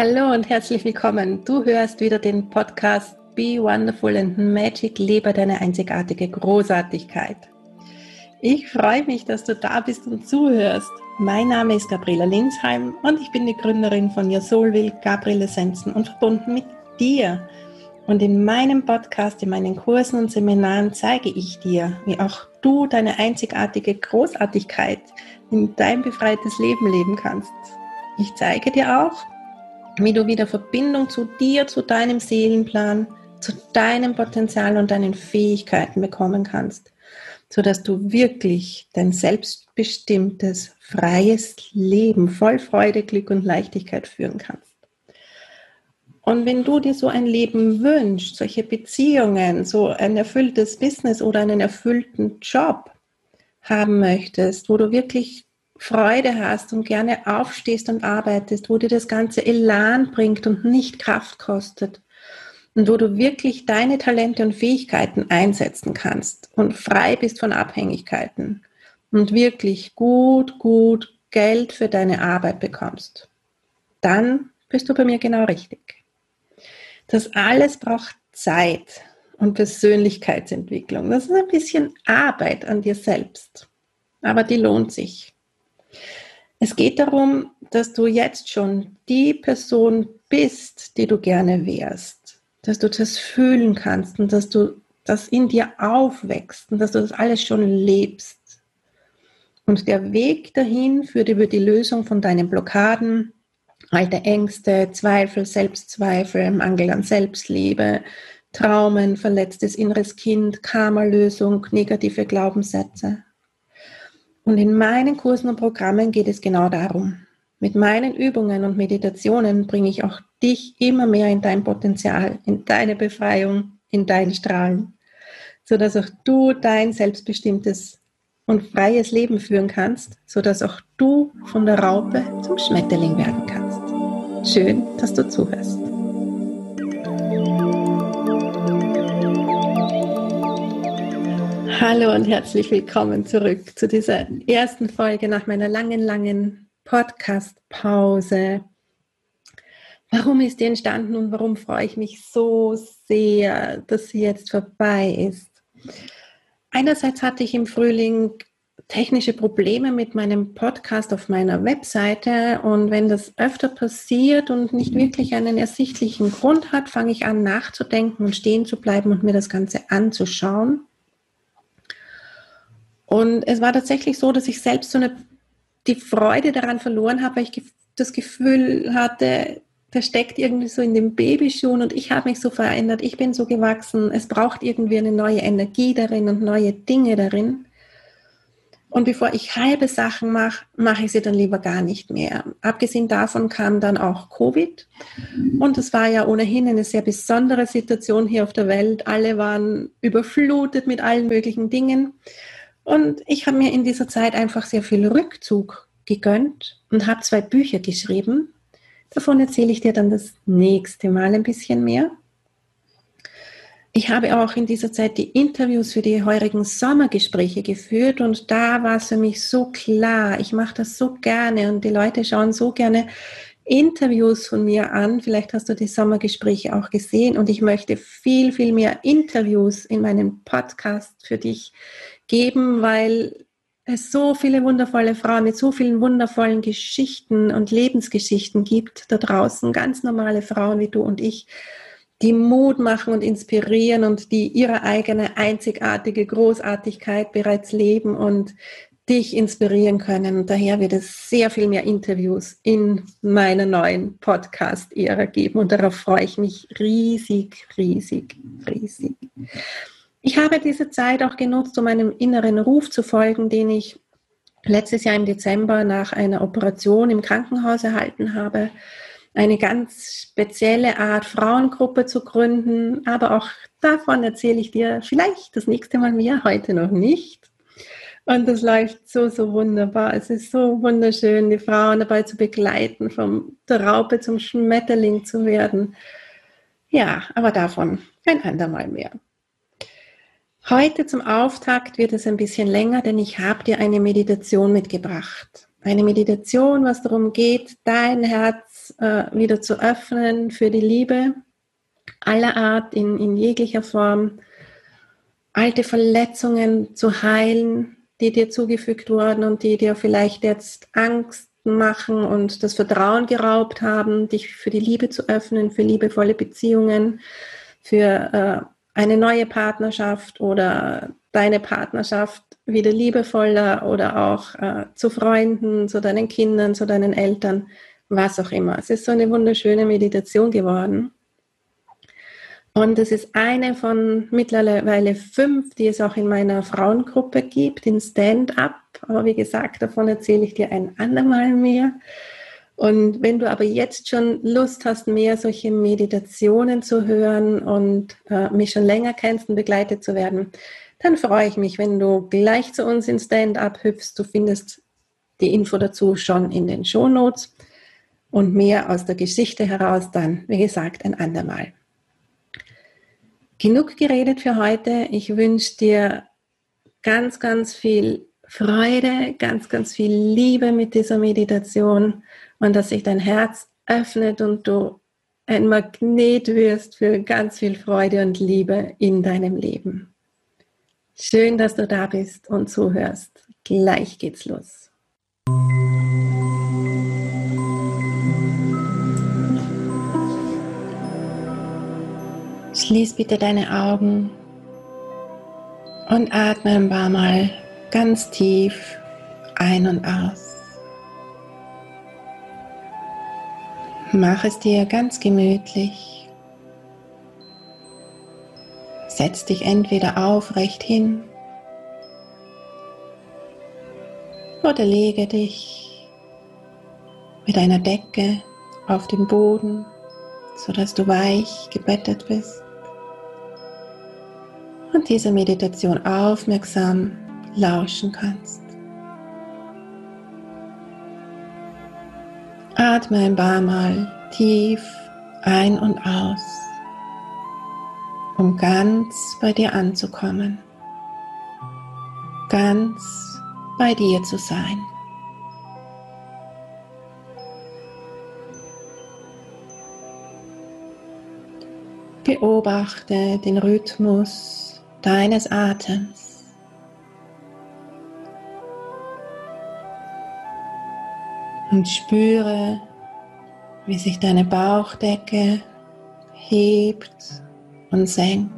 Hallo und herzlich willkommen. Du hörst wieder den Podcast Be Wonderful and Magic, lebe deine einzigartige Großartigkeit. Ich freue mich, dass du da bist und zuhörst. Mein Name ist Gabriela Linsheim und ich bin die Gründerin von Your Soul Will, Gabriel Essenzen und verbunden mit dir. Und in meinem Podcast, in meinen Kursen und Seminaren zeige ich dir, wie auch du deine einzigartige Großartigkeit in dein befreites Leben leben kannst. Ich zeige dir auch, wie du wieder Verbindung zu dir, zu deinem Seelenplan, zu deinem Potenzial und deinen Fähigkeiten bekommen kannst, sodass du wirklich dein selbstbestimmtes, freies Leben voll Freude, Glück und Leichtigkeit führen kannst. Und wenn du dir so ein Leben wünschst, solche Beziehungen, so ein erfülltes Business oder einen erfüllten Job haben möchtest, wo du wirklich Freude hast und gerne aufstehst und arbeitest, wo dir das ganze Elan bringt und nicht Kraft kostet und wo du wirklich deine Talente und Fähigkeiten einsetzen kannst und frei bist von Abhängigkeiten und wirklich gut, gut Geld für deine Arbeit bekommst, dann bist du bei mir genau richtig. Das alles braucht Zeit und Persönlichkeitsentwicklung. Das ist ein bisschen Arbeit an dir selbst, aber die lohnt sich. Es geht darum, dass du jetzt schon die Person bist, die du gerne wärst, dass du das fühlen kannst und dass du das in dir aufwächst und dass du das alles schon lebst. Und der Weg dahin führt über die Lösung von deinen Blockaden, alte Ängste, Zweifel, Selbstzweifel, Mangel an Selbstliebe, Traumen, verletztes inneres Kind, Karma-Lösung, negative Glaubenssätze. Und in meinen Kursen und Programmen geht es genau darum. Mit meinen Übungen und Meditationen bringe ich auch dich immer mehr in dein Potenzial, in deine Befreiung, in dein Strahlen, sodass auch du dein selbstbestimmtes und freies Leben führen kannst, sodass auch du von der Raupe zum Schmetterling werden kannst. Schön, dass du zuhörst. Hallo und herzlich willkommen zurück zu dieser ersten Folge nach meiner langen, langen Podcast-Pause. Warum ist die entstanden und warum freue ich mich so sehr, dass sie jetzt vorbei ist? Einerseits hatte ich im Frühling technische Probleme mit meinem Podcast auf meiner Webseite und wenn das öfter passiert und nicht wirklich einen ersichtlichen Grund hat, fange ich an nachzudenken und stehen zu bleiben und mir das Ganze anzuschauen. Und es war tatsächlich so, dass ich selbst so eine, die Freude daran verloren habe, weil ich das Gefühl hatte, der steckt irgendwie so in dem Babyschuhen und ich habe mich so verändert, ich bin so gewachsen, es braucht irgendwie eine neue Energie darin und neue Dinge darin. Und bevor ich halbe Sachen mache, mache ich sie dann lieber gar nicht mehr. Abgesehen davon kam dann auch Covid. Und es war ja ohnehin eine sehr besondere Situation hier auf der Welt. Alle waren überflutet mit allen möglichen Dingen. Und ich habe mir in dieser Zeit einfach sehr viel Rückzug gegönnt und habe zwei Bücher geschrieben. Davon erzähle ich dir dann das nächste Mal ein bisschen mehr. Ich habe auch in dieser Zeit die Interviews für die heurigen Sommergespräche geführt und da war es für mich so klar, ich mache das so gerne und die Leute schauen so gerne Interviews von mir an. Vielleicht hast du die Sommergespräche auch gesehen und ich möchte viel, viel mehr Interviews in meinem Podcast für dich geben, weil es so viele wundervolle Frauen mit so vielen wundervollen Geschichten und Lebensgeschichten gibt da draußen, ganz normale Frauen wie du und ich, die Mut machen und inspirieren und die ihre eigene einzigartige Großartigkeit bereits leben und dich inspirieren können. Und daher wird es sehr viel mehr Interviews in meiner neuen Podcast-Ära geben und darauf freue ich mich riesig, riesig, riesig. Ich habe diese Zeit auch genutzt, um einem inneren Ruf zu folgen, den ich letztes Jahr im Dezember nach einer Operation im Krankenhaus erhalten habe. Eine ganz spezielle Art Frauengruppe zu gründen, aber auch davon erzähle ich dir vielleicht das nächste Mal mehr, heute noch nicht. Und das läuft so, so wunderbar. Es ist so wunderschön, die Frauen dabei zu begleiten, vom der Raupe zum Schmetterling zu werden. Ja, aber davon ein andermal mehr. Heute zum Auftakt wird es ein bisschen länger, denn ich habe dir eine Meditation mitgebracht. Eine Meditation, was darum geht, dein Herz äh, wieder zu öffnen für die Liebe aller Art, in, in jeglicher Form, alte Verletzungen zu heilen, die dir zugefügt wurden und die dir vielleicht jetzt Angst machen und das Vertrauen geraubt haben, dich für die Liebe zu öffnen, für liebevolle Beziehungen, für äh, eine neue Partnerschaft oder deine Partnerschaft wieder liebevoller oder auch äh, zu Freunden, zu deinen Kindern, zu deinen Eltern, was auch immer. Es ist so eine wunderschöne Meditation geworden. Und es ist eine von mittlerweile fünf, die es auch in meiner Frauengruppe gibt, in Stand-up. Aber wie gesagt, davon erzähle ich dir ein andermal mehr. Und wenn du aber jetzt schon Lust hast, mehr solche Meditationen zu hören und äh, mich schon länger kennst und begleitet zu werden, dann freue ich mich, wenn du gleich zu uns in Stand-up hüpfst. Du findest die Info dazu schon in den Show Notes und mehr aus der Geschichte heraus dann, wie gesagt, ein andermal. Genug geredet für heute. Ich wünsche dir ganz, ganz viel Freude, ganz, ganz viel Liebe mit dieser Meditation und dass sich dein Herz öffnet und du ein Magnet wirst für ganz viel Freude und Liebe in deinem Leben. Schön, dass du da bist und zuhörst. Gleich geht's los. Schließ bitte deine Augen und atme ein paar Mal ganz tief ein und aus. Mach es dir ganz gemütlich. Setz dich entweder aufrecht hin oder lege dich mit einer Decke auf den Boden, sodass du weich gebettet bist und dieser Meditation aufmerksam lauschen kannst. Atme ein paar Mal tief ein und aus, um ganz bei dir anzukommen, ganz bei dir zu sein. Beobachte den Rhythmus deines Atems. Und spüre, wie sich deine Bauchdecke hebt und senkt.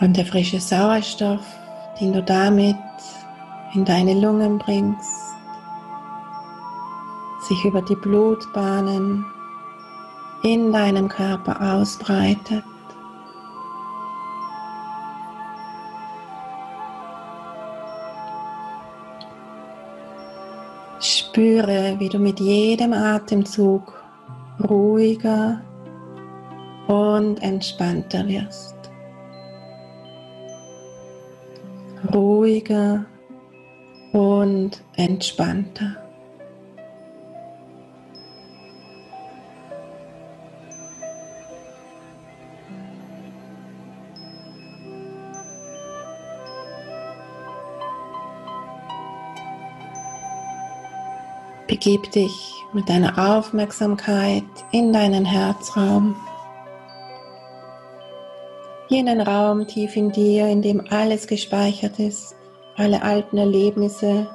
Und der frische Sauerstoff, den du damit in deine Lungen bringst, sich über die Blutbahnen in deinem Körper ausbreitet. Spüre, wie du mit jedem Atemzug ruhiger und entspannter wirst. Ruhiger und entspannter. Begib dich mit deiner Aufmerksamkeit in deinen Herzraum. Jenen Raum tief in dir, in dem alles gespeichert ist, alle alten Erlebnisse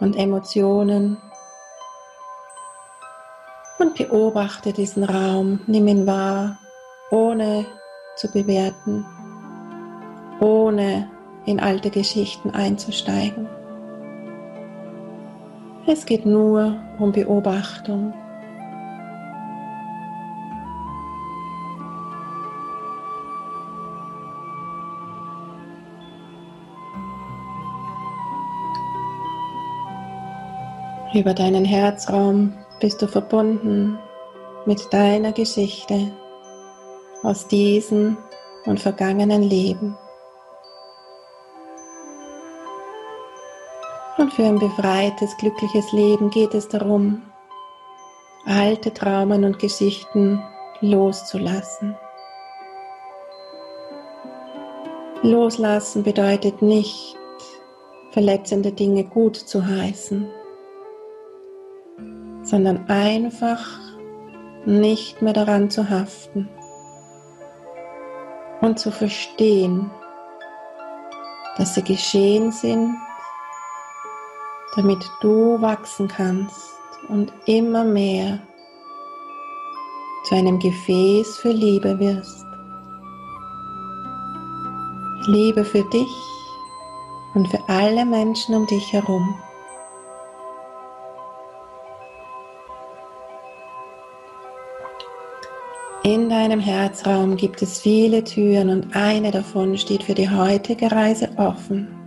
und Emotionen. Und beobachte diesen Raum, nimm ihn wahr, ohne zu bewerten, ohne in alte Geschichten einzusteigen. Es geht nur um Beobachtung. Über deinen Herzraum bist du verbunden mit deiner Geschichte aus diesen und vergangenen Leben. Und für ein befreites, glückliches Leben geht es darum, alte Traumen und Geschichten loszulassen. Loslassen bedeutet nicht, verletzende Dinge gut zu heißen, sondern einfach nicht mehr daran zu haften und zu verstehen, dass sie geschehen sind, damit du wachsen kannst und immer mehr zu einem Gefäß für Liebe wirst. Liebe für dich und für alle Menschen um dich herum. In deinem Herzraum gibt es viele Türen und eine davon steht für die heutige Reise offen.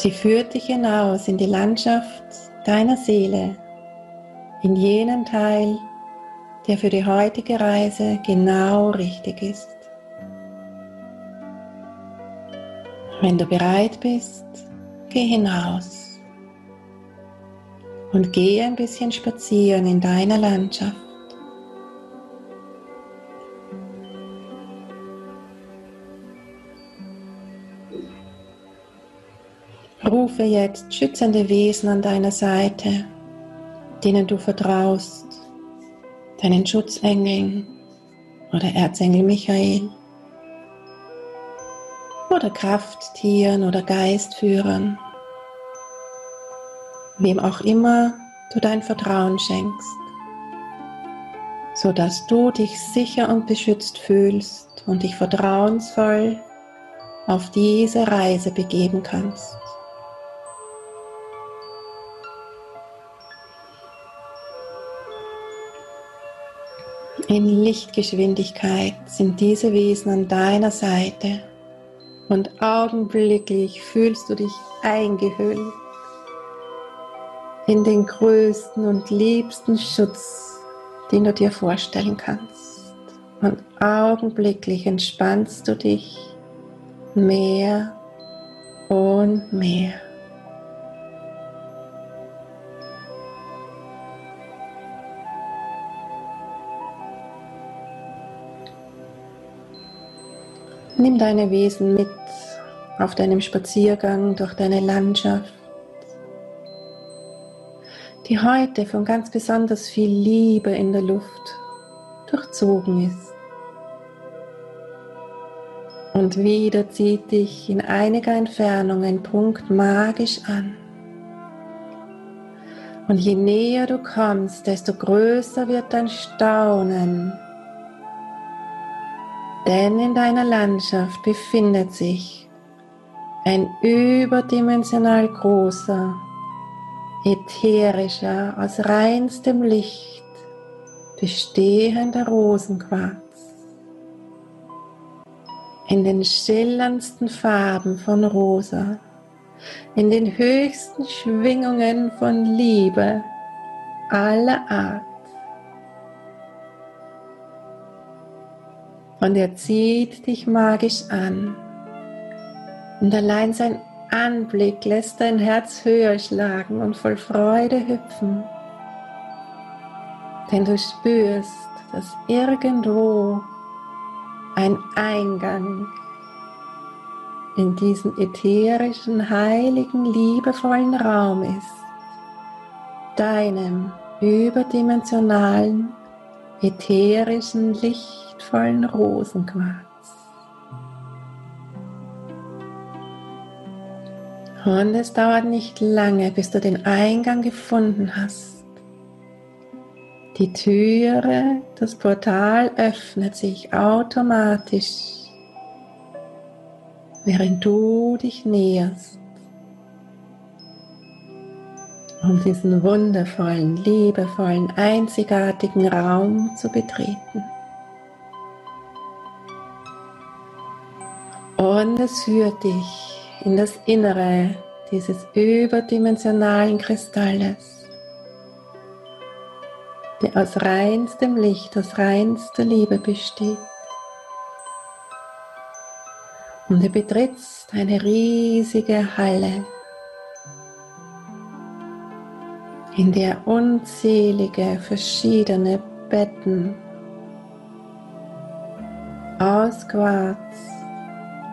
Sie führt dich hinaus in die Landschaft deiner Seele, in jenen Teil, der für die heutige Reise genau richtig ist. Wenn du bereit bist, geh hinaus und geh ein bisschen spazieren in deiner Landschaft. Rufe jetzt schützende Wesen an deiner Seite, denen du vertraust, deinen Schutzengeln oder Erzengel Michael oder Krafttieren oder Geistführern wem auch immer du dein Vertrauen schenkst, so dass du dich sicher und beschützt fühlst und dich vertrauensvoll auf diese Reise begeben kannst. In Lichtgeschwindigkeit sind diese Wesen an deiner Seite und augenblicklich fühlst du dich eingehüllt in den größten und liebsten Schutz, den du dir vorstellen kannst. Und augenblicklich entspannst du dich mehr und mehr. Nimm deine Wesen mit auf deinem Spaziergang durch deine Landschaft die heute von ganz besonders viel Liebe in der Luft durchzogen ist. Und wieder zieht dich in einiger Entfernung ein Punkt magisch an. Und je näher du kommst, desto größer wird dein Staunen. Denn in deiner Landschaft befindet sich ein überdimensional großer, ätherischer, aus reinstem Licht bestehender Rosenquarz. In den schillerndsten Farben von Rosa, in den höchsten Schwingungen von Liebe aller Art. Und er zieht dich magisch an. Und allein sein Anblick lässt dein Herz höher schlagen und voll Freude hüpfen. Denn du spürst, dass irgendwo ein Eingang in diesen ätherischen, heiligen, liebevollen Raum ist, deinem überdimensionalen, ätherischen, lichtvollen Rosenquarz. Und es dauert nicht lange, bis du den Eingang gefunden hast. Die Türe, das Portal öffnet sich automatisch, während du dich näherst, um diesen wundervollen, liebevollen, einzigartigen Raum zu betreten. Und es führt dich in das Innere dieses überdimensionalen Kristalles, der aus reinstem Licht, aus reinster Liebe besteht. Und du betrittst eine riesige Halle, in der unzählige verschiedene Betten aus Quarz,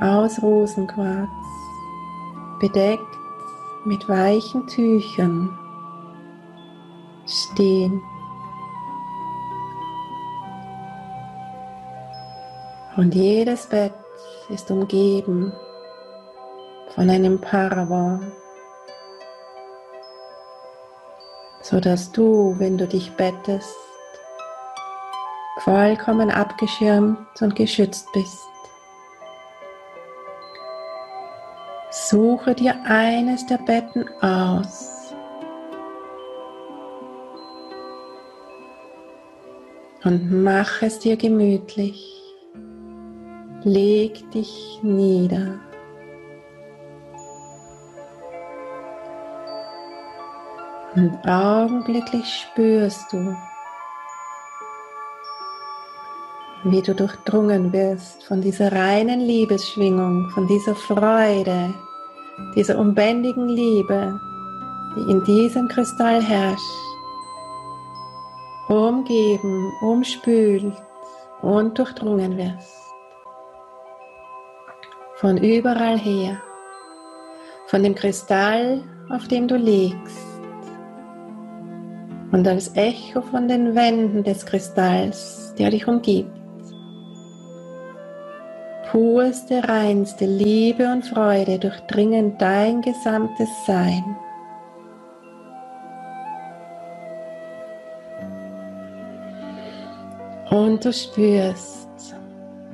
aus Rosenquarz, bedeckt mit weichen Tüchern stehen. Und jedes Bett ist umgeben von einem Paravent, sodass du, wenn du dich bettest, vollkommen abgeschirmt und geschützt bist. Suche dir eines der Betten aus und mach es dir gemütlich. Leg dich nieder. Und augenblicklich spürst du, wie du durchdrungen wirst von dieser reinen Liebesschwingung, von dieser Freude, dieser unbändigen Liebe, die in diesem Kristall herrscht, umgeben, umspült und durchdrungen wirst. Von überall her, von dem Kristall, auf dem du liegst, und als Echo von den Wänden des Kristalls, der dich umgibt purste, reinste Liebe und Freude durchdringen dein gesamtes Sein. Und du spürst,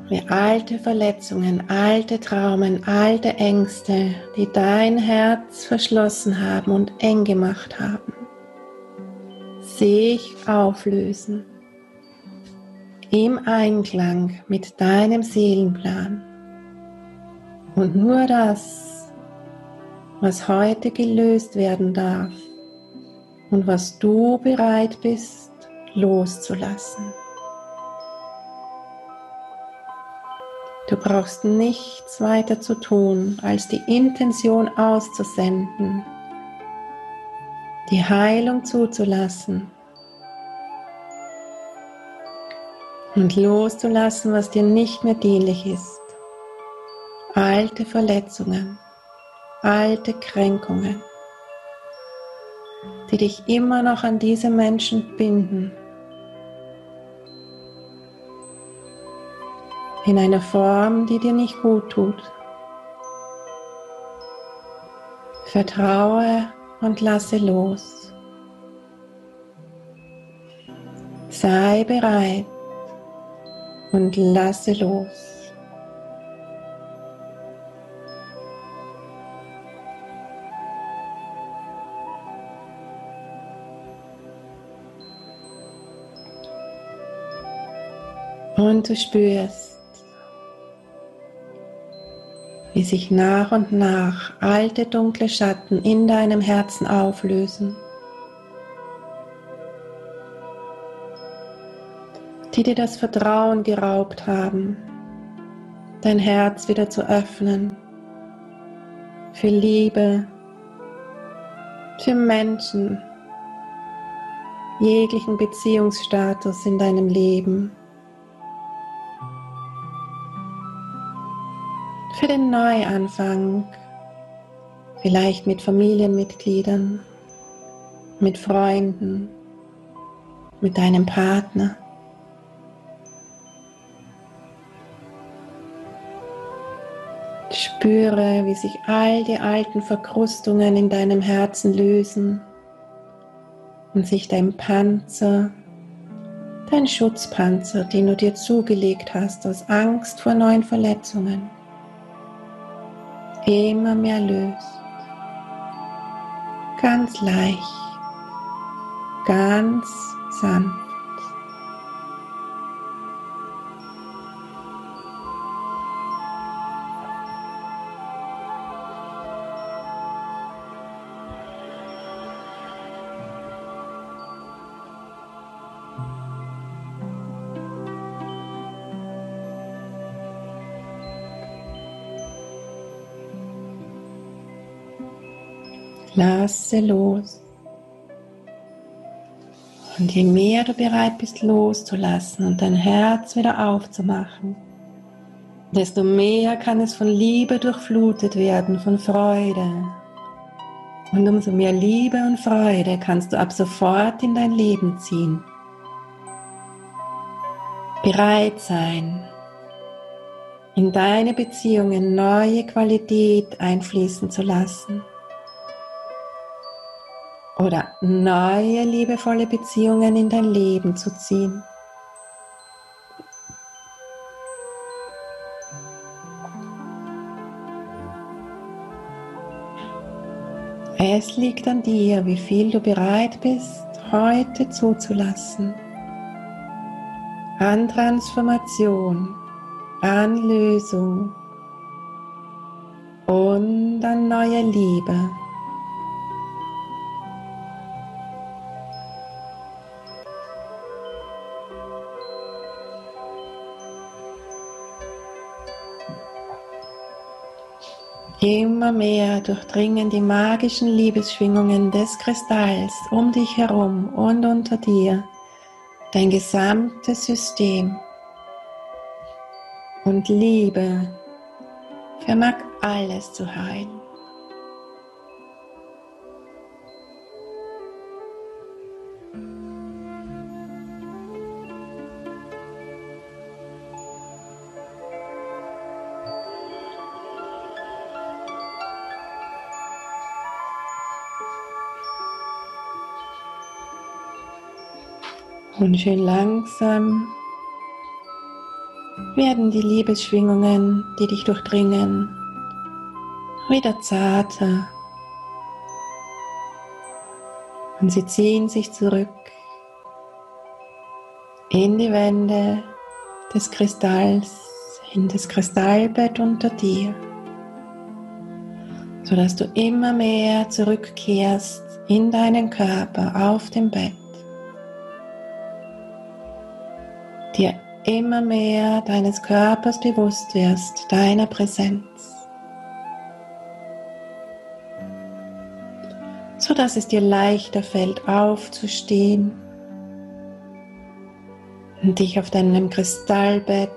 wie alte Verletzungen, alte Traumen, alte Ängste, die dein Herz verschlossen haben und eng gemacht haben, sich auflösen im Einklang mit deinem Seelenplan. Und nur das, was heute gelöst werden darf und was du bereit bist loszulassen. Du brauchst nichts weiter zu tun, als die Intention auszusenden, die Heilung zuzulassen und loszulassen, was dir nicht mehr dienlich ist. Alte Verletzungen, alte Kränkungen, die dich immer noch an diese Menschen binden. In einer Form, die dir nicht gut tut. Vertraue und lasse los. Sei bereit, und lasse los. Und du spürst, wie sich nach und nach alte dunkle Schatten in deinem Herzen auflösen. die dir das Vertrauen geraubt haben, dein Herz wieder zu öffnen für Liebe, für Menschen, jeglichen Beziehungsstatus in deinem Leben, den Neuanfang, vielleicht mit Familienmitgliedern, mit Freunden, mit deinem Partner. Spüre, wie sich all die alten Verkrustungen in deinem Herzen lösen und sich dein Panzer, dein Schutzpanzer, den du dir zugelegt hast aus Angst vor neuen Verletzungen, immer mehr löst. Ganz leicht, ganz sanft. Lasse los. Und je mehr du bereit bist loszulassen und dein Herz wieder aufzumachen, desto mehr kann es von Liebe durchflutet werden, von Freude. Und umso mehr Liebe und Freude kannst du ab sofort in dein Leben ziehen. Bereit sein, in deine Beziehungen neue Qualität einfließen zu lassen oder neue liebevolle Beziehungen in dein Leben zu ziehen. Es liegt an dir, wie viel du bereit bist, heute zuzulassen. An Transformation, an Lösung und an neue Liebe. Immer mehr durchdringen die magischen Liebesschwingungen des Kristalls um dich herum und unter dir dein gesamtes System. Und Liebe vermag alles zu heilen. Und schön langsam werden die Liebesschwingungen, die dich durchdringen, wieder zarter. Und sie ziehen sich zurück in die Wände des Kristalls, in das Kristallbett unter dir, sodass du immer mehr zurückkehrst in deinen Körper auf dem Bett. Dir immer mehr deines Körpers bewusst wirst, deiner Präsenz. So dass es dir leichter fällt, aufzustehen und dich auf deinem Kristallbett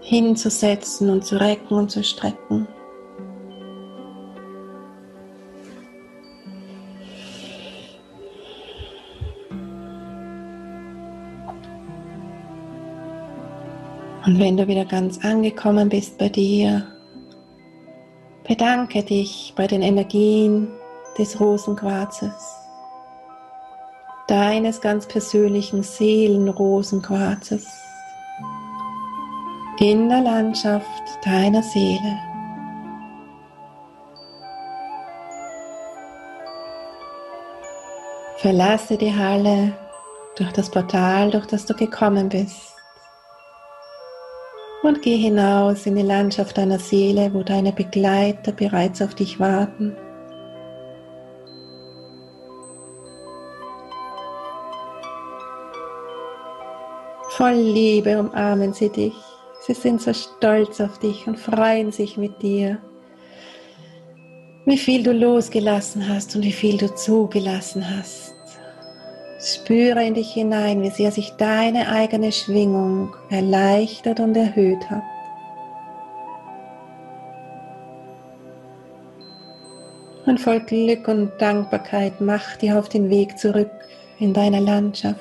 hinzusetzen und zu recken und zu strecken. Und wenn du wieder ganz angekommen bist bei dir, bedanke dich bei den Energien des Rosenquarzes, deines ganz persönlichen Seelenrosenquarzes in der Landschaft deiner Seele. Verlasse die Halle durch das Portal, durch das du gekommen bist und geh hinaus in die Landschaft deiner Seele, wo deine Begleiter bereits auf dich warten. Voll Liebe umarmen sie dich. Sie sind so stolz auf dich und freuen sich mit dir. Wie viel du losgelassen hast und wie viel du zugelassen hast. Spüre in dich hinein, wie sehr sich deine eigene Schwingung erleichtert und erhöht hat. Und voll Glück und Dankbarkeit mach dir auf den Weg zurück in deine Landschaft.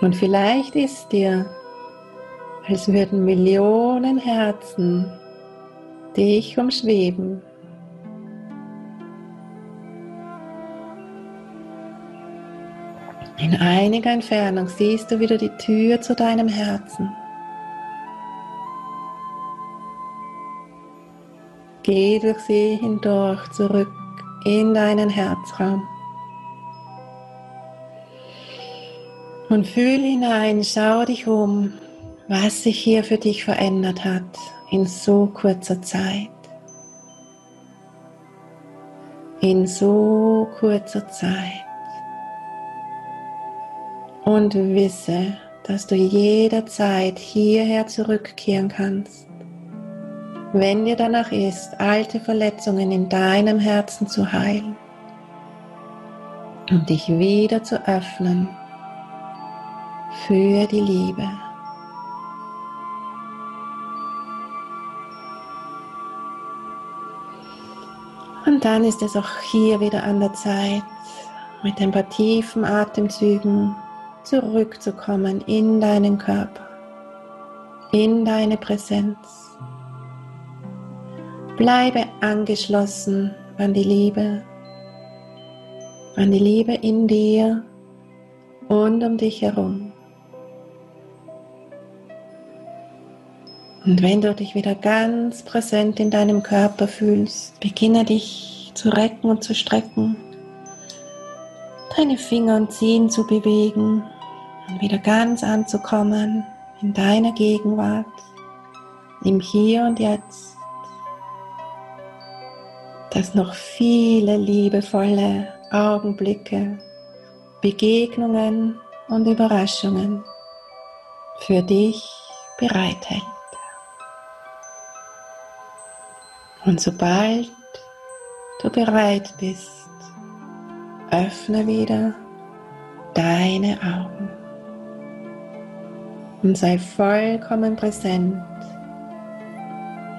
Und vielleicht ist dir, als würden Millionen Herzen dich umschweben In einiger Entfernung siehst du wieder die Tür zu deinem Herzen. Geh durch sie hindurch zurück in deinen Herzraum. Und fühl hinein, schau dich um, was sich hier für dich verändert hat in so kurzer Zeit. In so kurzer Zeit und wisse, dass du jederzeit hierher zurückkehren kannst, wenn dir danach ist, alte Verletzungen in deinem Herzen zu heilen und dich wieder zu öffnen für die Liebe. Und dann ist es auch hier wieder an der Zeit, mit ein paar tiefen Atemzügen zurückzukommen in deinen Körper, in deine Präsenz. Bleibe angeschlossen an die Liebe, an die Liebe in dir und um dich herum. Und wenn du dich wieder ganz präsent in deinem Körper fühlst, beginne dich zu recken und zu strecken, deine Finger und Zehen zu bewegen und wieder ganz anzukommen in deiner Gegenwart, im Hier und Jetzt dass noch viele liebevolle Augenblicke, Begegnungen und Überraschungen für dich bereithält. Und sobald du bereit bist, öffne wieder deine Augen und sei vollkommen präsent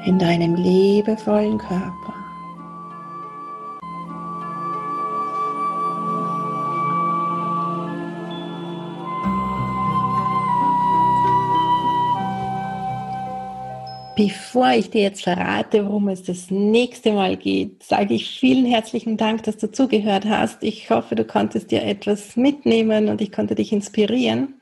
in deinem liebevollen Körper. Bevor ich dir jetzt verrate, worum es das nächste Mal geht, sage ich vielen herzlichen Dank, dass du zugehört hast. Ich hoffe, du konntest dir etwas mitnehmen und ich konnte dich inspirieren.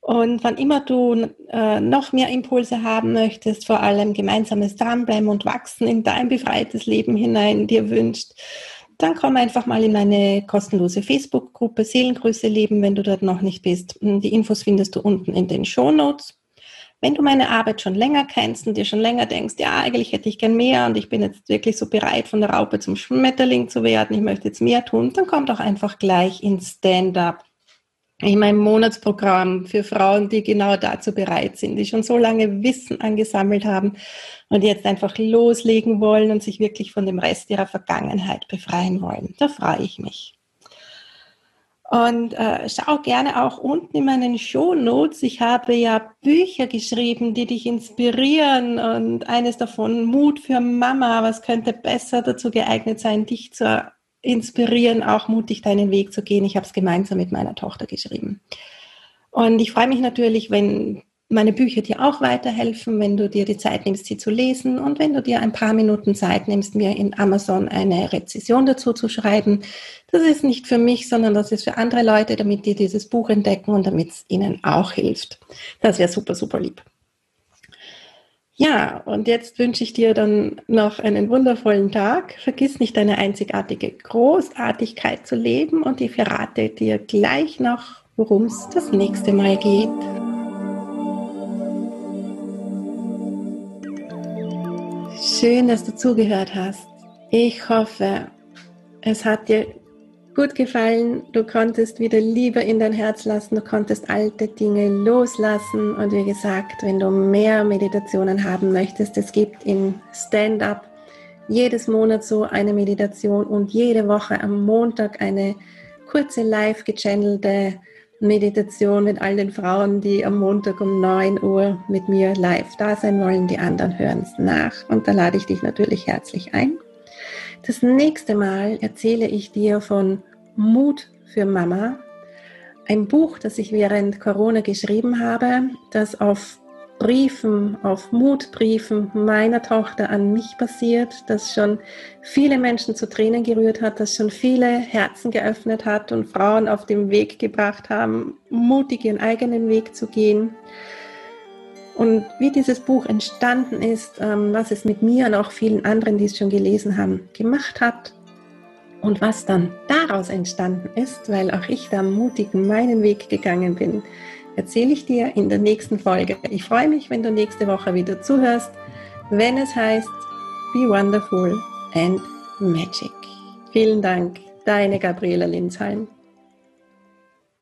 Und wann immer du äh, noch mehr Impulse haben möchtest, vor allem gemeinsames Dranbleiben und Wachsen in dein befreites Leben hinein dir wünscht, dann komm einfach mal in meine kostenlose Facebook-Gruppe Seelengrüße Leben, wenn du dort noch nicht bist. Die Infos findest du unten in den Show Notes. Wenn du meine Arbeit schon länger kennst und dir schon länger denkst, ja, eigentlich hätte ich gern mehr und ich bin jetzt wirklich so bereit, von der Raupe zum Schmetterling zu werden, ich möchte jetzt mehr tun, dann komm doch einfach gleich ins Stand-up. In meinem Monatsprogramm für Frauen, die genau dazu bereit sind, die schon so lange Wissen angesammelt haben und jetzt einfach loslegen wollen und sich wirklich von dem Rest ihrer Vergangenheit befreien wollen. Da freue ich mich. Und äh, schau gerne auch unten in meinen Show Notes. Ich habe ja Bücher geschrieben, die dich inspirieren und eines davon Mut für Mama. Was könnte besser dazu geeignet sein, dich zu inspirieren, auch mutig deinen Weg zu gehen? Ich habe es gemeinsam mit meiner Tochter geschrieben. Und ich freue mich natürlich, wenn meine Bücher dir auch weiterhelfen, wenn du dir die Zeit nimmst, sie zu lesen und wenn du dir ein paar Minuten Zeit nimmst, mir in Amazon eine Rezession dazu zu schreiben. Das ist nicht für mich, sondern das ist für andere Leute, damit die dieses Buch entdecken und damit es ihnen auch hilft. Das wäre super, super lieb. Ja, und jetzt wünsche ich dir dann noch einen wundervollen Tag. Vergiss nicht deine einzigartige Großartigkeit zu leben und ich verrate dir gleich noch, worum es das nächste Mal geht. Schön, dass du zugehört hast. Ich hoffe, es hat dir gut gefallen. Du konntest wieder Liebe in dein Herz lassen. Du konntest alte Dinge loslassen. Und wie gesagt, wenn du mehr Meditationen haben möchtest, es gibt in Stand-up jedes Monat so eine Meditation und jede Woche am Montag eine kurze live gechannelte Meditation mit all den Frauen, die am Montag um 9 Uhr mit mir live da sein wollen. Die anderen hören es nach und da lade ich dich natürlich herzlich ein. Das nächste Mal erzähle ich dir von Mut für Mama, ein Buch, das ich während Corona geschrieben habe, das auf Briefen, auf Mutbriefen meiner Tochter an mich basiert, das schon viele Menschen zu Tränen gerührt hat, das schon viele Herzen geöffnet hat und Frauen auf den Weg gebracht haben, mutig ihren eigenen Weg zu gehen. Und wie dieses Buch entstanden ist, ähm, was es mit mir und auch vielen anderen, die es schon gelesen haben, gemacht hat und was dann daraus entstanden ist, weil auch ich da mutig meinen Weg gegangen bin, erzähle ich dir in der nächsten Folge. Ich freue mich, wenn du nächste Woche wieder zuhörst, wenn es heißt Be Wonderful and Magic. Vielen Dank, deine Gabriela Linsheim.